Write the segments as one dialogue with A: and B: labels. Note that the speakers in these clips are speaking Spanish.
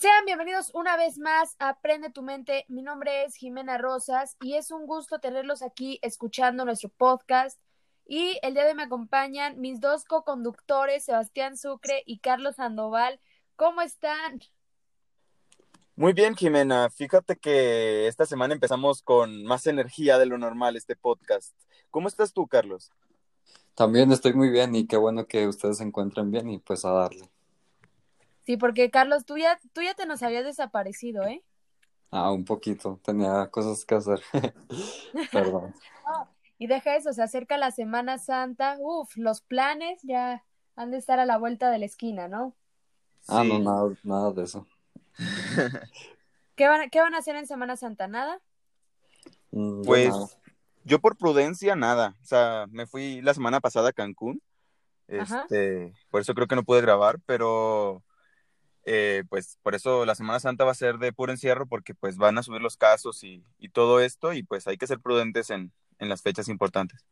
A: Sean bienvenidos una vez más a Aprende tu mente. Mi nombre es Jimena Rosas y es un gusto tenerlos aquí escuchando nuestro podcast. Y el día de hoy me acompañan mis dos co-conductores, Sebastián Sucre y Carlos Sandoval. ¿Cómo están?
B: Muy bien, Jimena. Fíjate que esta semana empezamos con más energía de lo normal este podcast. ¿Cómo estás tú, Carlos?
C: También estoy muy bien y qué bueno que ustedes se encuentren bien y pues a darle.
A: Sí, porque Carlos, tú ya, tú ya te nos habías desaparecido, ¿eh?
C: Ah, un poquito, tenía cosas que hacer. Perdón.
A: y deja eso, se acerca la Semana Santa, uf, los planes ya han de estar a la vuelta de la esquina, ¿no?
C: Ah, no, nada, nada de eso.
A: ¿Qué van, ¿Qué van a hacer en Semana Santa? ¿Nada?
C: Mm,
B: Pues
C: nada.
B: yo por prudencia nada. O sea, me fui la semana pasada a Cancún.
A: Ajá.
B: Este, por eso creo que no pude grabar, pero eh, pues por eso la Semana Santa va a ser de puro encierro porque pues van a subir los casos y, y todo esto y pues hay que ser prudentes en, en las fechas importantes.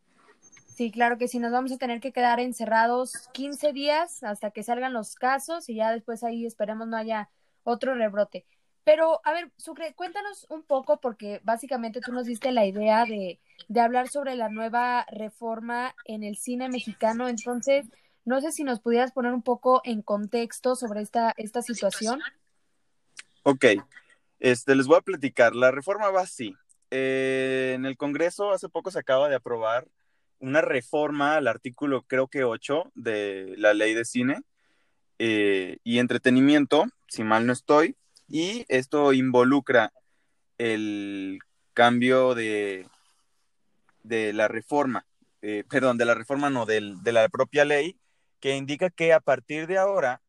A: Sí, claro que sí, nos vamos a tener que quedar encerrados 15 días hasta que salgan los casos y ya después ahí esperemos no haya otro rebrote. Pero, a ver, Sucre, cuéntanos un poco, porque básicamente tú nos diste la idea de, de hablar sobre la nueva reforma en el cine mexicano. Entonces, no sé si nos pudieras poner un poco en contexto sobre esta, esta situación.
B: Ok, este, les voy a platicar. La reforma va así. Eh, en el Congreso hace poco se acaba de aprobar una reforma al artículo, creo que 8 de la ley de cine eh, y entretenimiento, si mal no estoy, y esto involucra el cambio de, de la reforma, eh, perdón, de la reforma no, del- de la propia ley, que indica que a partir de ahora,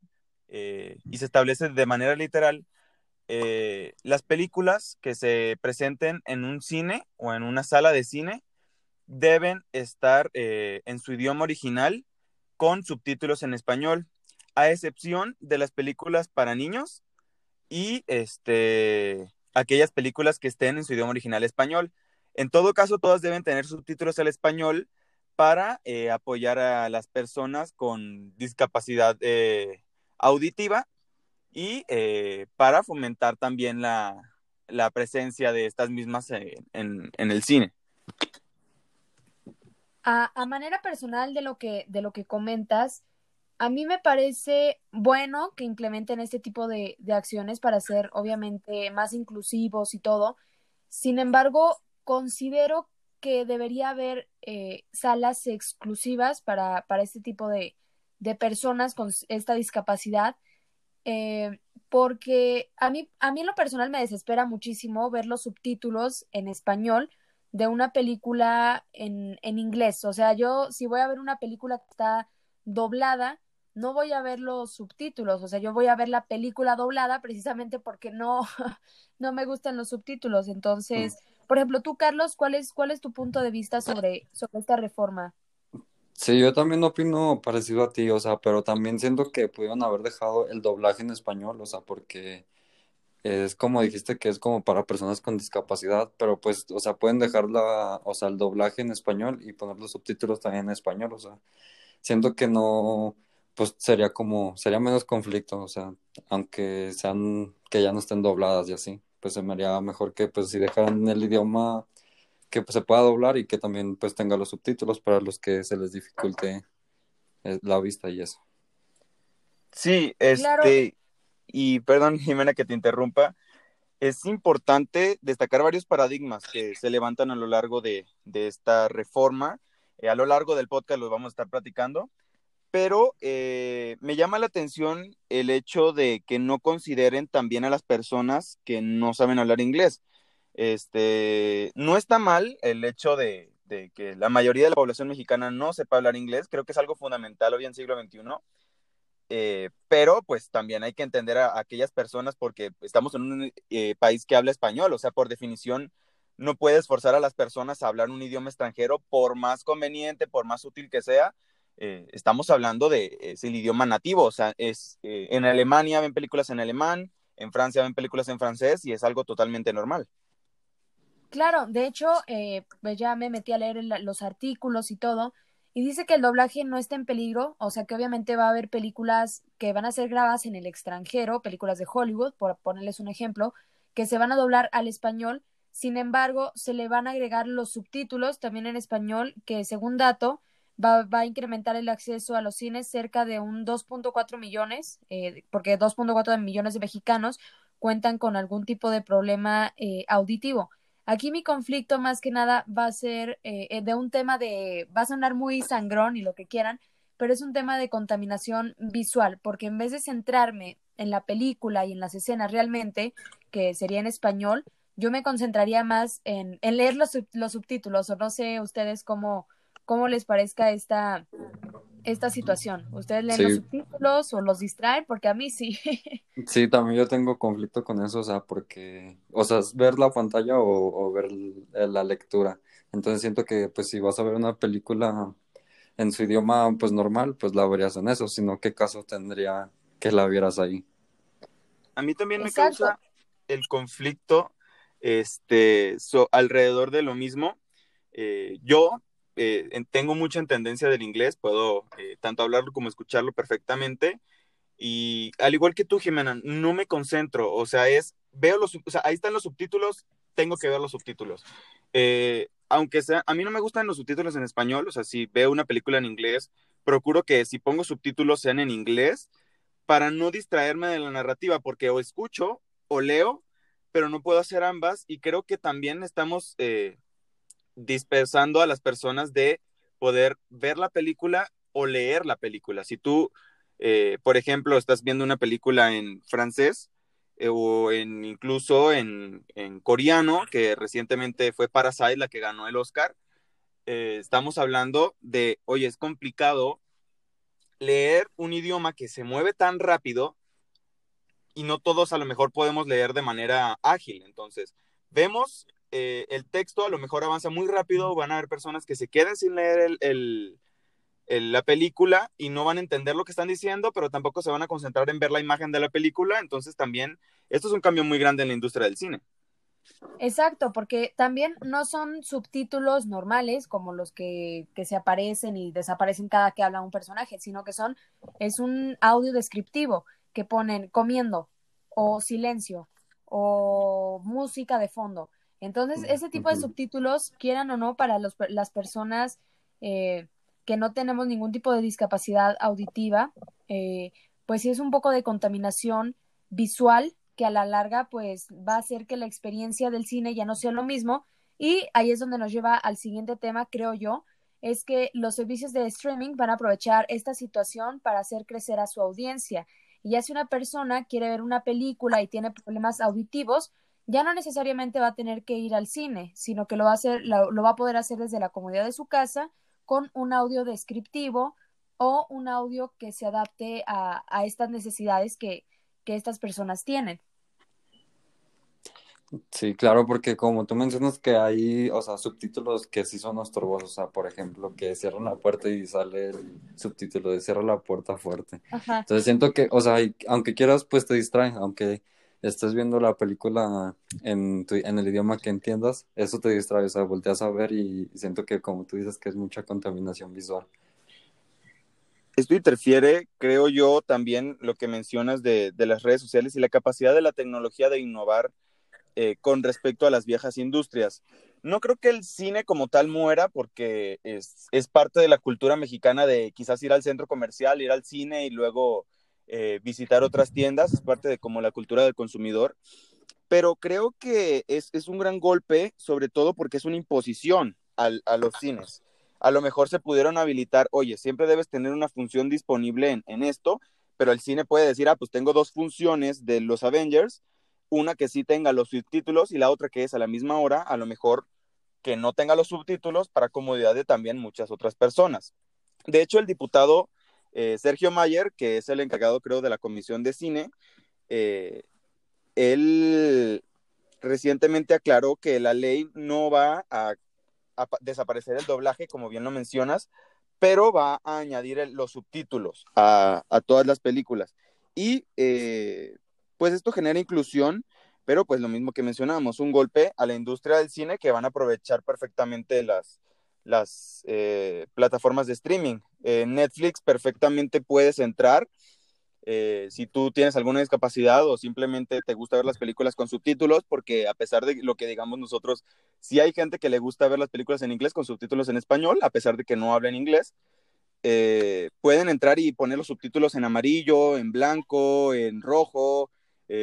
B: eh, y se establece de manera literal, eh, las películas que se presenten en un cine o en una sala de cine deben estar eh, en su idioma original con subtítulos en español, a excepción de las películas para niños y este, aquellas películas que estén en su idioma original español. En todo caso, todas deben tener subtítulos al español para eh, apoyar a las personas con discapacidad eh, auditiva y eh, para fomentar también la, la presencia de estas mismas en, en- el cine.
A: A, a manera personal de lo que, de lo que comentas, a mí me parece bueno que implementen este tipo de, de acciones para ser obviamente más inclusivos y todo. Sin embargo, considero que debería haber eh, salas exclusivas para, para este tipo de, de personas con esta discapacidad, eh, porque a mí, a mí en lo personal me desespera muchísimo ver los subtítulos en español de una película en, en inglés. O sea, yo si voy a ver una película que está doblada, no voy a ver los subtítulos. O sea, yo voy a ver la película doblada precisamente porque no, no me gustan los subtítulos. Entonces, por ejemplo, tú, Carlos, ¿cuál es, cuál es tu punto de vista sobre, sobre esta reforma?
C: Sí, yo también opino parecido a ti, o sea, pero también siento que pudieron haber dejado el doblaje en español, o sea, porque es como dijiste que es como para personas con discapacidad, pero pues, o sea, pueden dejar la, o sea, el doblaje en español y poner los subtítulos también en español, o sea, siento que no, pues sería como, sería menos conflicto, o sea, aunque sean, que ya no estén dobladas y así, pues se me haría mejor que pues si dejaran el idioma que pues, se pueda doblar y que también pues tenga los subtítulos para los que se les dificulte eh, la vista y eso.
B: Sí,
A: Claro.
B: este, y perdón, Jimena, que te interrumpa. Es importante destacar varios paradigmas que se levantan a lo largo de, de esta reforma. Eh, a lo largo del podcast los vamos a estar platicando, pero eh, me llama la atención el hecho de que no consideren también a las personas que no saben hablar inglés. Este, no está mal el hecho de, que la mayoría de la población mexicana no sepa hablar inglés, creo que es algo fundamental hoy en siglo XXI. Eh, pero pues también hay que entender a, a aquellas personas porque estamos en un eh, país que habla español, o sea, por definición no puedes forzar a las personas a hablar un idioma extranjero por más conveniente, por más útil que sea. Eh, estamos hablando de es el idioma nativo, o sea, es eh, en Alemania ven películas en alemán, en Francia ven películas en francés y es algo totalmente normal.
A: Claro, de hecho, eh, pues ya me metí a leer los artículos y todo, y dice que el doblaje no está en peligro, o sea que obviamente va a haber películas que van a ser grabadas en el extranjero, películas de Hollywood, por ponerles un ejemplo, que se van a doblar al español, sin embargo, se le van a agregar los subtítulos también en español, que según dato, va, va a incrementar el acceso a los cines cerca de un 2.4 millones, eh, porque 2.4 millones de mexicanos cuentan con algún tipo de problema eh, auditivo. Aquí mi conflicto más que nada va a ser eh, eh, de un tema de, va a sonar muy sangrón y lo que quieran, pero es un tema de contaminación visual, porque en vez de centrarme en la película y en las escenas realmente, que sería en español, yo me concentraría más en, en leer los, los subtítulos, o no sé ustedes cómo, cómo les parezca esta, esta situación. ¿Ustedes leen los subtítulos o los distraen? Porque a mí sí.
C: sí, también yo tengo conflicto con eso, o sea, porque, o sea, ver la pantalla o, ver la lectura. Entonces siento que, pues, si vas a ver una película en su idioma, pues, normal, pues la verías en eso, sino qué caso tendría que la vieras ahí.
B: A mí también me causa el conflicto, este, alrededor de lo mismo. Eh, yo eh, tengo mucha tendencia del inglés, puedo eh, tanto hablarlo como escucharlo perfectamente. Y al igual que tú, Jimena, no me concentro, o sea, es, veo los, o sea, ahí están los subtítulos, tengo que ver los subtítulos. Eh, aunque sea, a mí no me gustan los subtítulos en español, o sea, si veo una película en inglés, procuro que si pongo subtítulos sean en inglés para no distraerme de la narrativa, porque o escucho o leo, pero no puedo hacer ambas y creo que también estamos dispersando a las personas de poder ver la película o leer la película. Si tú, eh, por ejemplo, estás viendo una película en francés eh, o incluso en, coreano, que recientemente fue Parasite la que ganó el Oscar, eh, estamos hablando de, oye, es complicado leer un idioma que se mueve tan rápido y no todos a lo mejor podemos leer de manera ágil. Entonces, vemos eh, el texto a lo mejor avanza muy rápido, van a haber personas que se queden sin leer el, la película y no van a entender lo que están diciendo, pero tampoco se van a concentrar en ver la imagen de la película. Entonces también, esto es un cambio muy grande en la industria del cine.
A: Exacto, porque también no son subtítulos normales como los que, que, se aparecen y desaparecen cada que habla un personaje, sino que son, es un audio descriptivo que ponen comiendo o silencio o música de fondo. Entonces, ese tipo de subtítulos, quieran o no, para los, las personas eh, que no tenemos ningún tipo de discapacidad auditiva, eh, pues sí es un poco de contaminación visual que a la larga pues va a hacer que la experiencia del cine ya no sea lo mismo. Y ahí es donde nos lleva al siguiente tema, creo yo, es que los servicios de streaming van a aprovechar esta situación para hacer crecer a su audiencia. Y ya si una persona quiere ver una película y tiene problemas auditivos, ya no necesariamente va a tener que ir al cine, sino que lo va a hacer, lo, va a poder hacer desde la comodidad de su casa con un audio descriptivo o un audio que se adapte a, estas necesidades que, estas personas tienen.
C: Sí, claro, porque como tú mencionas que hay, o sea, subtítulos que sí son estorbosos, o sea, por ejemplo, que cierran la puerta y sale el subtítulo de cierra la puerta fuerte. Entonces siento que, o sea, aunque quieras, pues te distraen, aunque estás viendo la película en, el idioma que entiendas, eso te distrae, o sea, volteas a ver y siento que como tú dices que es mucha contaminación visual.
B: Esto interfiere, creo yo, también lo que mencionas de, las redes sociales y la capacidad de la tecnología de innovar eh, con respecto a las viejas industrias. No creo que el cine como tal muera porque es parte de la cultura mexicana de quizás ir al centro comercial, ir al cine y luego eh, visitar otras tiendas, es parte de como la cultura del consumidor, pero creo que es, un gran golpe, sobre todo porque es una imposición a los cines. A lo mejor se pudieron habilitar, oye, siempre debes tener una función disponible en, esto, pero el cine puede decir, ah, pues tengo dos funciones de los Avengers, una que sí tenga los subtítulos y la otra que es a la misma hora, a lo mejor que no tenga los subtítulos para comodidad de también muchas otras personas. De hecho, el diputado eh, Sergio Mayer, que es el encargado, creo, de la Comisión de Cine, eh, él recientemente aclaró que la ley no va a, desaparecer el doblaje, como bien lo mencionas, pero va a añadir los subtítulos a, todas las películas. Y eh, pues esto genera inclusión, pero pues lo mismo que mencionábamos, un golpe a la industria del cine que van a aprovechar perfectamente las, las eh, plataformas de streaming. Netflix perfectamente puedes entrar. Eh, si tú tienes alguna discapacidad o simplemente te gusta ver las películas con subtítulos, porque a pesar de lo que digamos nosotros, sí hay gente que le gusta ver las películas en inglés con subtítulos en español, a pesar de que no hablen inglés. Eh, pueden entrar y poner los subtítulos en amarillo, en blanco, en rojo,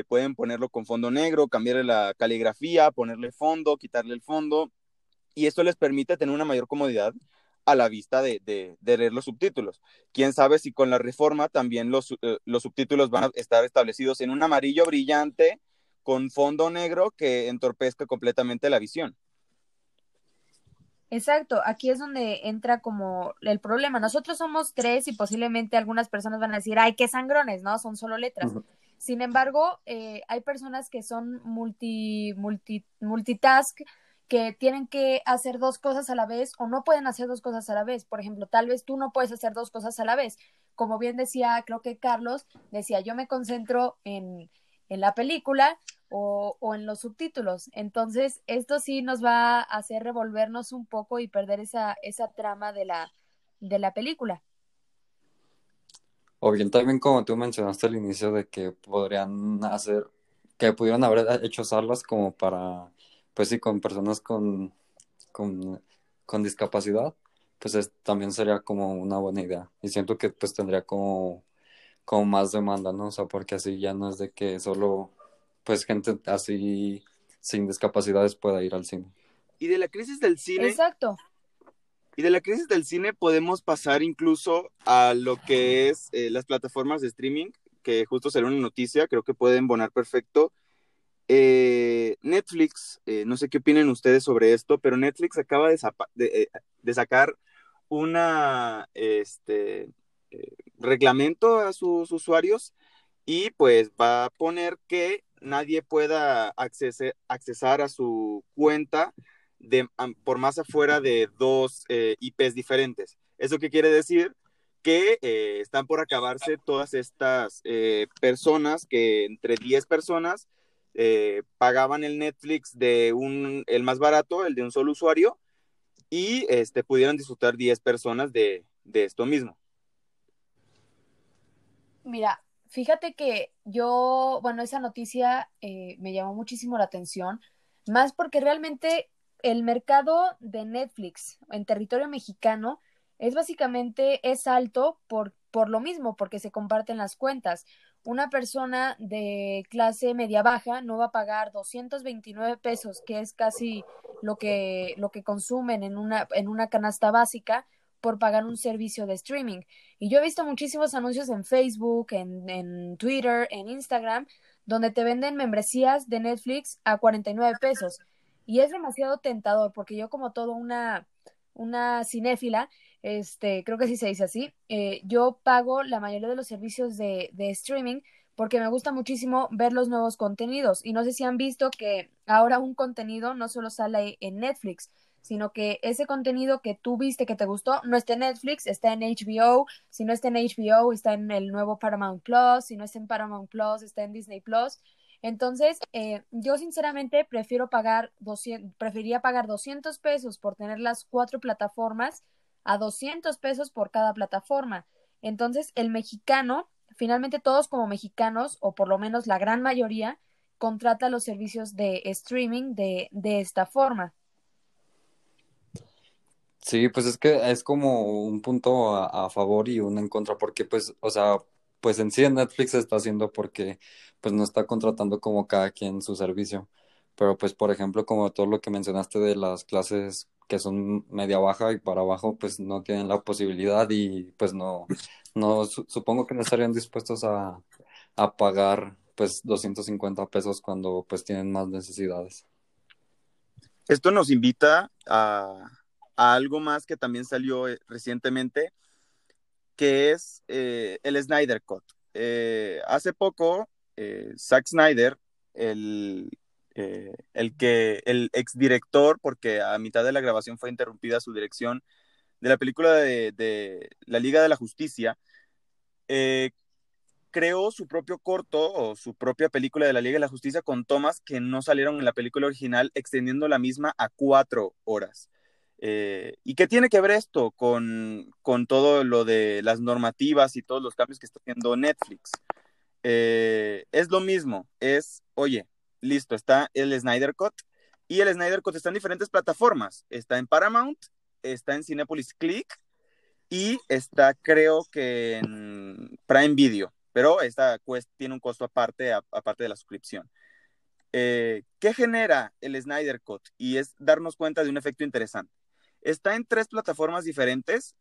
B: pueden ponerlo con fondo negro, cambiarle la caligrafía, ponerle fondo, quitarle el fondo, y esto les permite tener una mayor comodidad a la vista de, leer los subtítulos. Quién sabe si con la reforma también los, eh, los subtítulos van a estar establecidos en un amarillo brillante con fondo negro que entorpezca completamente la visión.
A: Exacto, aquí es donde entra como el problema. Nosotros somos tres y posiblemente algunas personas van a decir, ay, qué sangrones, ¿no? Son solo letras. Sin embargo, eh, hay personas que son multi, multi, multitask, que tienen que hacer dos cosas a la vez o no pueden hacer dos cosas a la vez. Por ejemplo, tal vez tú no puedes hacer dos cosas a la vez. Como bien decía, creo que Carlos decía, yo me concentro en, en la película o, o, en los subtítulos. Entonces, esto sí nos va a hacer revolvernos un poco y perder esa, esa trama de la, de la película.
C: O bien también como tú mencionaste al inicio de que podrían hacer, que pudieran haber hecho salas como para, pues sí, con personas con, con, discapacidad, pues también sería como una buena idea. Y siento que pues tendría como, como más demanda, ¿no? O sea, porque así ya no es de que solo, pues gente así sin discapacidades pueda ir al cine.
B: Y de la crisis del cine.
A: Exacto.
B: Y de la crisis del cine podemos pasar incluso a lo que es eh, las plataformas de streaming, que justo será una noticia, creo que pueden bonar perfecto. Eh, Netflix, eh, no sé qué opinen ustedes sobre esto, pero Netflix acaba de, de, sacar una este, reglamento a sus usuarios y pues va a poner que nadie pueda accesar a su cuenta por más afuera de dos eh, IPs diferentes. ¿Eso qué quiere decir? Que eh, están por acabarse todas estas eh, personas que entre 10 personas pagaban el Netflix de un, el más barato, el de un solo usuario, y este, pudieran disfrutar 10 personas de, de esto mismo.
A: Mira, fíjate que yo, bueno, esa noticia me llamó muchísimo la atención, más porque realmente el mercado de Netflix en territorio mexicano es básicamente es alto por, por lo mismo, porque se comparten las cuentas. Una persona de clase media baja no va a pagar 229 pesos, que es casi lo que, lo que consumen en una, en una canasta básica por pagar un servicio de streaming. Y yo he visto muchísimos anuncios en Facebook, en, en Twitter, en Instagram, donde te venden membresías de Netflix a 49 pesos. Y es demasiado tentador porque yo como todo una, una cinéfila, este, creo que sí se dice así, eh, yo pago la mayoría de los servicios de, de streaming porque me gusta muchísimo ver los nuevos contenidos. Y no sé si han visto que ahora un contenido no solo sale en Netflix, sino que ese contenido que tú viste que te gustó no está en Netflix, está en HBO, si no está en HBO está en el nuevo Paramount Plus, si no está en Paramount Plus está en Disney Plus. Entonces, eh, yo sinceramente prefiero pagar 200, preferiría pagar 200 pesos por tener las cuatro plataformas a 200 pesos por cada plataforma. Entonces, el mexicano, finalmente todos como mexicanos, o por lo menos la gran mayoría, contrata los servicios de streaming de, de esta forma.
C: Sí, pues es que es como un punto a, favor y uno en contra, porque pues, o sea, pues en sí Netflix está haciendo porque pues no está contratando como cada quien su servicio. Pero pues por ejemplo como todo lo que mencionaste de las clases que son media baja y para abajo pues no tienen la posibilidad y pues no, no supongo que no estarían dispuestos a, a pagar pues 250 pesos cuando pues tienen más necesidades.
B: Esto nos invita a, a algo más que también salió eh, recientemente, que es eh, el Snyder Cut. Eh, hace poco, eh, Zack Snyder, el, el, que, el exdirector, porque a mitad de la grabación fue interrumpida su dirección de la película de, La Liga de la Justicia, creó su propio corto o su propia película de la Liga de la Justicia con tomas que no salieron en la película original, extendiendo la misma a cuatro horas. Eh, ¿Y qué tiene que ver esto con, con, todo lo de las normativas y todos los cambios que está haciendo Netflix? Eh, es lo mismo, es, oye, listo, está el Snyder Cut y el Snyder Cut está en diferentes plataformas. Está en Paramount, está en Cinepolis Click y está creo que en Prime Video, pero esta tiene un costo aparte, aparte de la suscripción. Eh, ¿Qué genera el Snyder Cut? Y es darnos cuenta de un efecto interesante. Está en tres plataformas diferentes,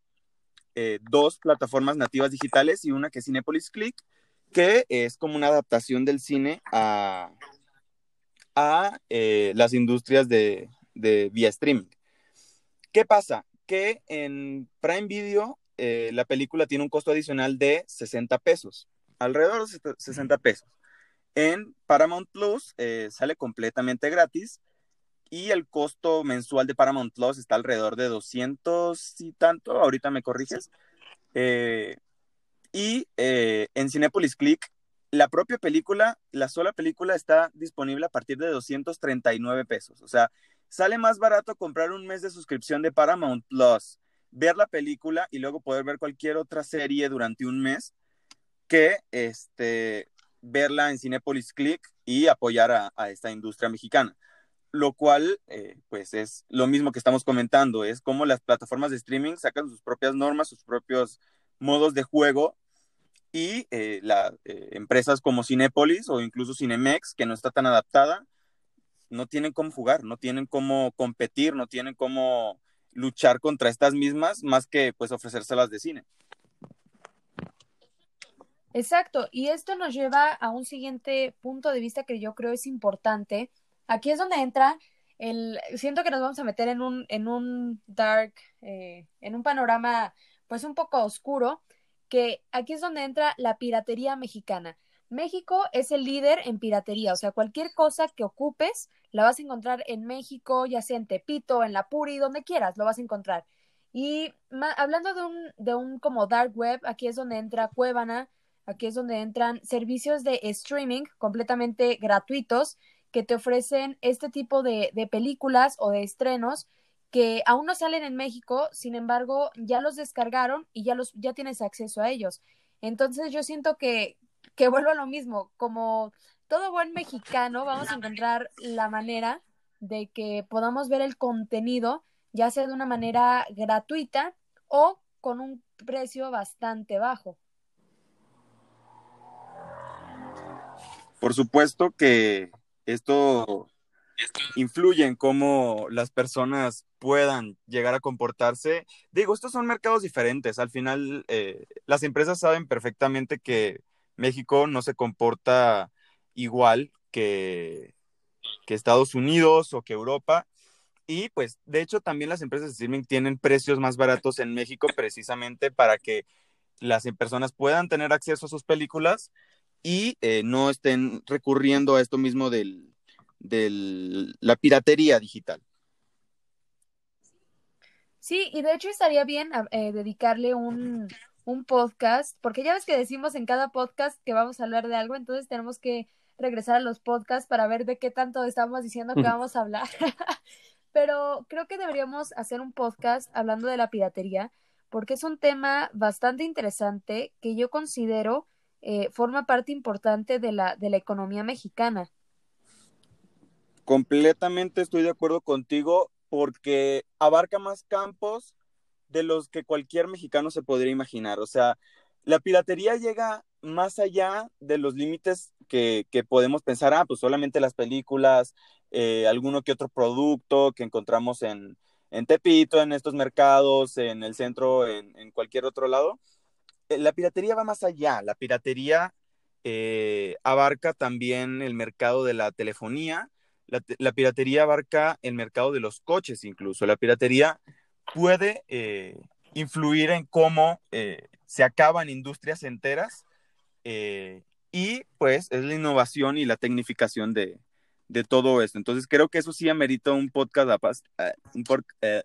B: eh, dos plataformas nativas digitales y una que es Cinepolis Click, que es como una adaptación del cine a, a eh, las industrias de, de, vía streaming. ¿Qué pasa? Que en Prime Video eh, la película tiene un costo adicional de 60 pesos, alrededor de 60 pesos. En Paramount Plus sale completamente gratis y el costo mensual de Paramount Plus está alrededor de 200 y tanto, ahorita me corriges. Eh, y eh, en Cinepolis Click, la propia película, la sola película está disponible a partir de 239 pesos. O sea, sale más barato comprar un mes de suscripción de Paramount Plus, ver la película y luego poder ver cualquier otra serie durante un mes que este, verla en Cinepolis Click y apoyar a esta industria mexicana lo cual, eh, pues es lo mismo que estamos comentando, es como las plataformas de streaming sacan sus propias normas, sus propios modos de juego y eh, las eh, empresas como Cinepolis o incluso Cinemex, que no está tan adaptada, no tienen cómo jugar, no tienen cómo competir, no tienen cómo luchar contra estas mismas, más que pues ofrecérselas de cine.
A: Exacto, y esto nos lleva a un siguiente punto de vista que yo creo es importante, aquí es donde entra el, siento que nos vamos a meter en un, en un dark, eh, en un panorama pues un poco oscuro, que aquí es donde entra la piratería mexicana. México es el líder en piratería, o sea, cualquier cosa que ocupes la vas a encontrar en México, ya sea en Tepito, en La Puri, donde quieras, lo vas a encontrar. Y hablando de un, de un como dark web, aquí es donde entra Cuevana, aquí es donde entran servicios de streaming completamente gratuitos que te ofrecen este tipo de, películas o de estrenos que aún no salen en México, sin embargo, ya los descargaron y ya los ya tienes acceso a ellos. Entonces yo siento que que vuelvo a lo mismo, como todo buen mexicano, vamos a encontrar la manera de que podamos ver el contenido, ya sea de una manera gratuita o con un precio bastante bajo.
B: Por supuesto que esto influye cómo las personas puedan llegar a comportarse. Digo, estos son mercados diferentes. Al final, eh, las empresas saben perfectamente que México no se comporta igual que, que Estados Unidos o que Europa. Y pues, de hecho, también las empresas de streaming tienen precios más baratos en México precisamente para que las personas puedan tener acceso a sus películas y eh, no estén recurriendo a esto mismo de la piratería digital.
A: Sí, y de hecho estaría bien eh, dedicarle un, un podcast, porque ya ves que decimos en cada podcast que vamos a hablar de algo, entonces tenemos que regresar a los podcasts para ver de qué tanto estamos diciendo que vamos a hablar. Pero creo que deberíamos hacer un podcast hablando de la piratería, porque es un tema bastante interesante que yo considero eh, forma parte importante de la, de la economía mexicana.
B: Completamente estoy de acuerdo contigo porque abarca más campos de los que cualquier mexicano se podría imaginar. O sea, la piratería llega más allá de los límites que, podemos pensar, ah, pues solamente las películas, eh, alguno que otro producto que encontramos en, en Tepito, en estos mercados, en el centro, en, en cualquier otro lado. Eh, la piratería va más allá. La piratería eh, abarca también el mercado de la telefonía. La, piratería abarca el mercado de los coches incluso. La piratería puede eh, influir en cómo se acaban industrias enteras y pues es la innovación y la tecnificación de, todo esto. Entonces creo que eso sí amerita un podcast, un,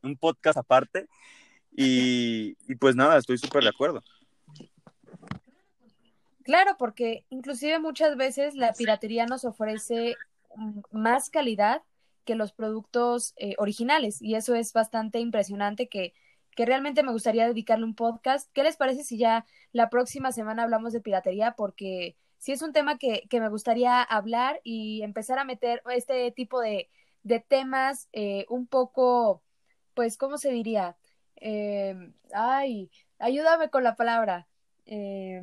B: un podcast aparte y, y pues nada, estoy súper de acuerdo.
A: Claro, porque inclusive muchas veces la piratería nos ofrece más calidad que los productos eh, originales. Y eso es bastante impresionante que, que realmente me gustaría dedicarle un podcast. ¿Qué les parece si ya la próxima semana hablamos de piratería? Porque sí es un tema que, que me gustaría hablar y empezar a meter este tipo de, de temas eh, un poco, pues, ¿cómo se diría? Eh, ay, ayúdame con la palabra. Eh,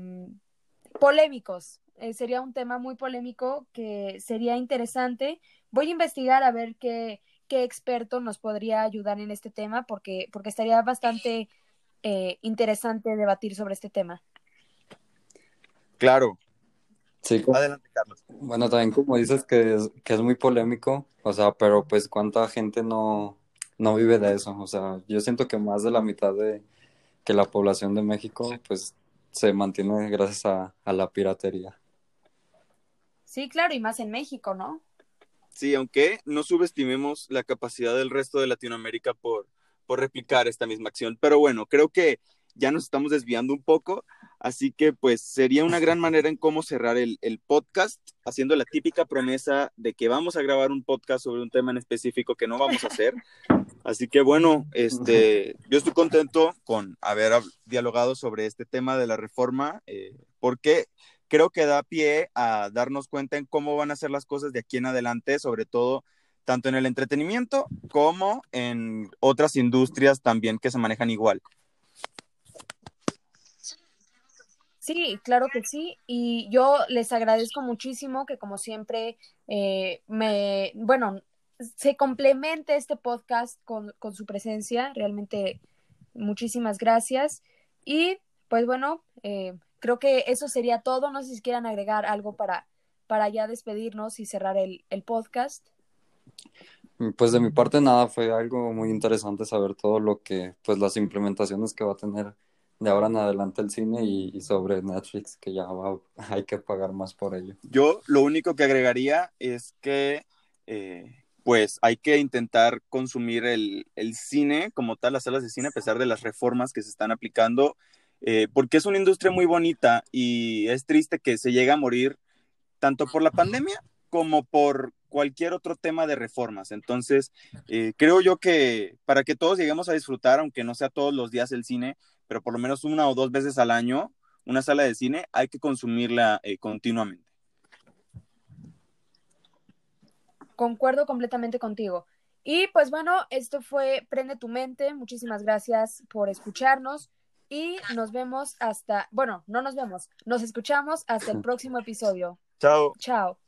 A: polémicos. Eh, sería un tema muy polémico que sería interesante. Voy a investigar a ver qué, qué experto nos podría ayudar en este tema porque, porque estaría bastante eh, interesante debatir sobre este tema.
B: Claro.
C: Sí, como-
B: Adelante, Carlos.
C: bueno, también como dices que es, que es muy polémico, o sea, pero pues cuánta gente no, no vive de eso, o sea, yo siento que más de la mitad de que la población de México pues se mantiene gracias a, a la piratería.
A: Sí, claro, y más en México, ¿no?
B: Sí, aunque no subestimemos la capacidad del resto de Latinoamérica por, por replicar esta misma acción. Pero bueno, creo que ya nos estamos desviando un poco, así que pues sería una gran manera en cómo cerrar el, el podcast, haciendo la típica promesa de que vamos a grabar un podcast sobre un tema en específico que no vamos a hacer. Así que bueno, este, yo estoy contento con haber hab- dialogado sobre este tema de la reforma, eh, porque creo que da pie a darnos cuenta en cómo van a ser las cosas de aquí en adelante, sobre todo tanto en el entretenimiento como en otras industrias también que se manejan igual.
A: Sí, claro que sí. Y yo les agradezco muchísimo que como siempre eh, me, bueno, se complemente este podcast con, con su presencia. Realmente muchísimas gracias. Y pues bueno, eh, creo que eso sería todo. No sé si quieran agregar algo para, para ya despedirnos y cerrar el, el podcast.
C: Pues de mi parte nada, fue algo muy interesante saber todo lo que, pues las implementaciones que va a tener de ahora en adelante el cine y, y sobre Netflix, que ya va, hay que pagar más por ello.
B: Yo lo único que agregaría es que eh, pues hay que intentar consumir el, el, cine como tal, las salas de cine, a pesar de las reformas que se están aplicando, eh, porque es una industria muy bonita y es triste que se llegue a morir tanto por la pandemia como por cualquier otro tema de reformas. Entonces, eh, creo yo que para que todos lleguemos a disfrutar, aunque no sea todos los días el cine, pero por lo menos una o dos veces al año, una sala de cine, hay que consumirla eh, continuamente.
A: Concuerdo completamente contigo. Y pues bueno, esto fue Prende tu mente. Muchísimas gracias por escucharnos y nos vemos hasta, bueno, no nos vemos, nos escuchamos hasta el próximo episodio.
B: Chao.
A: Chao.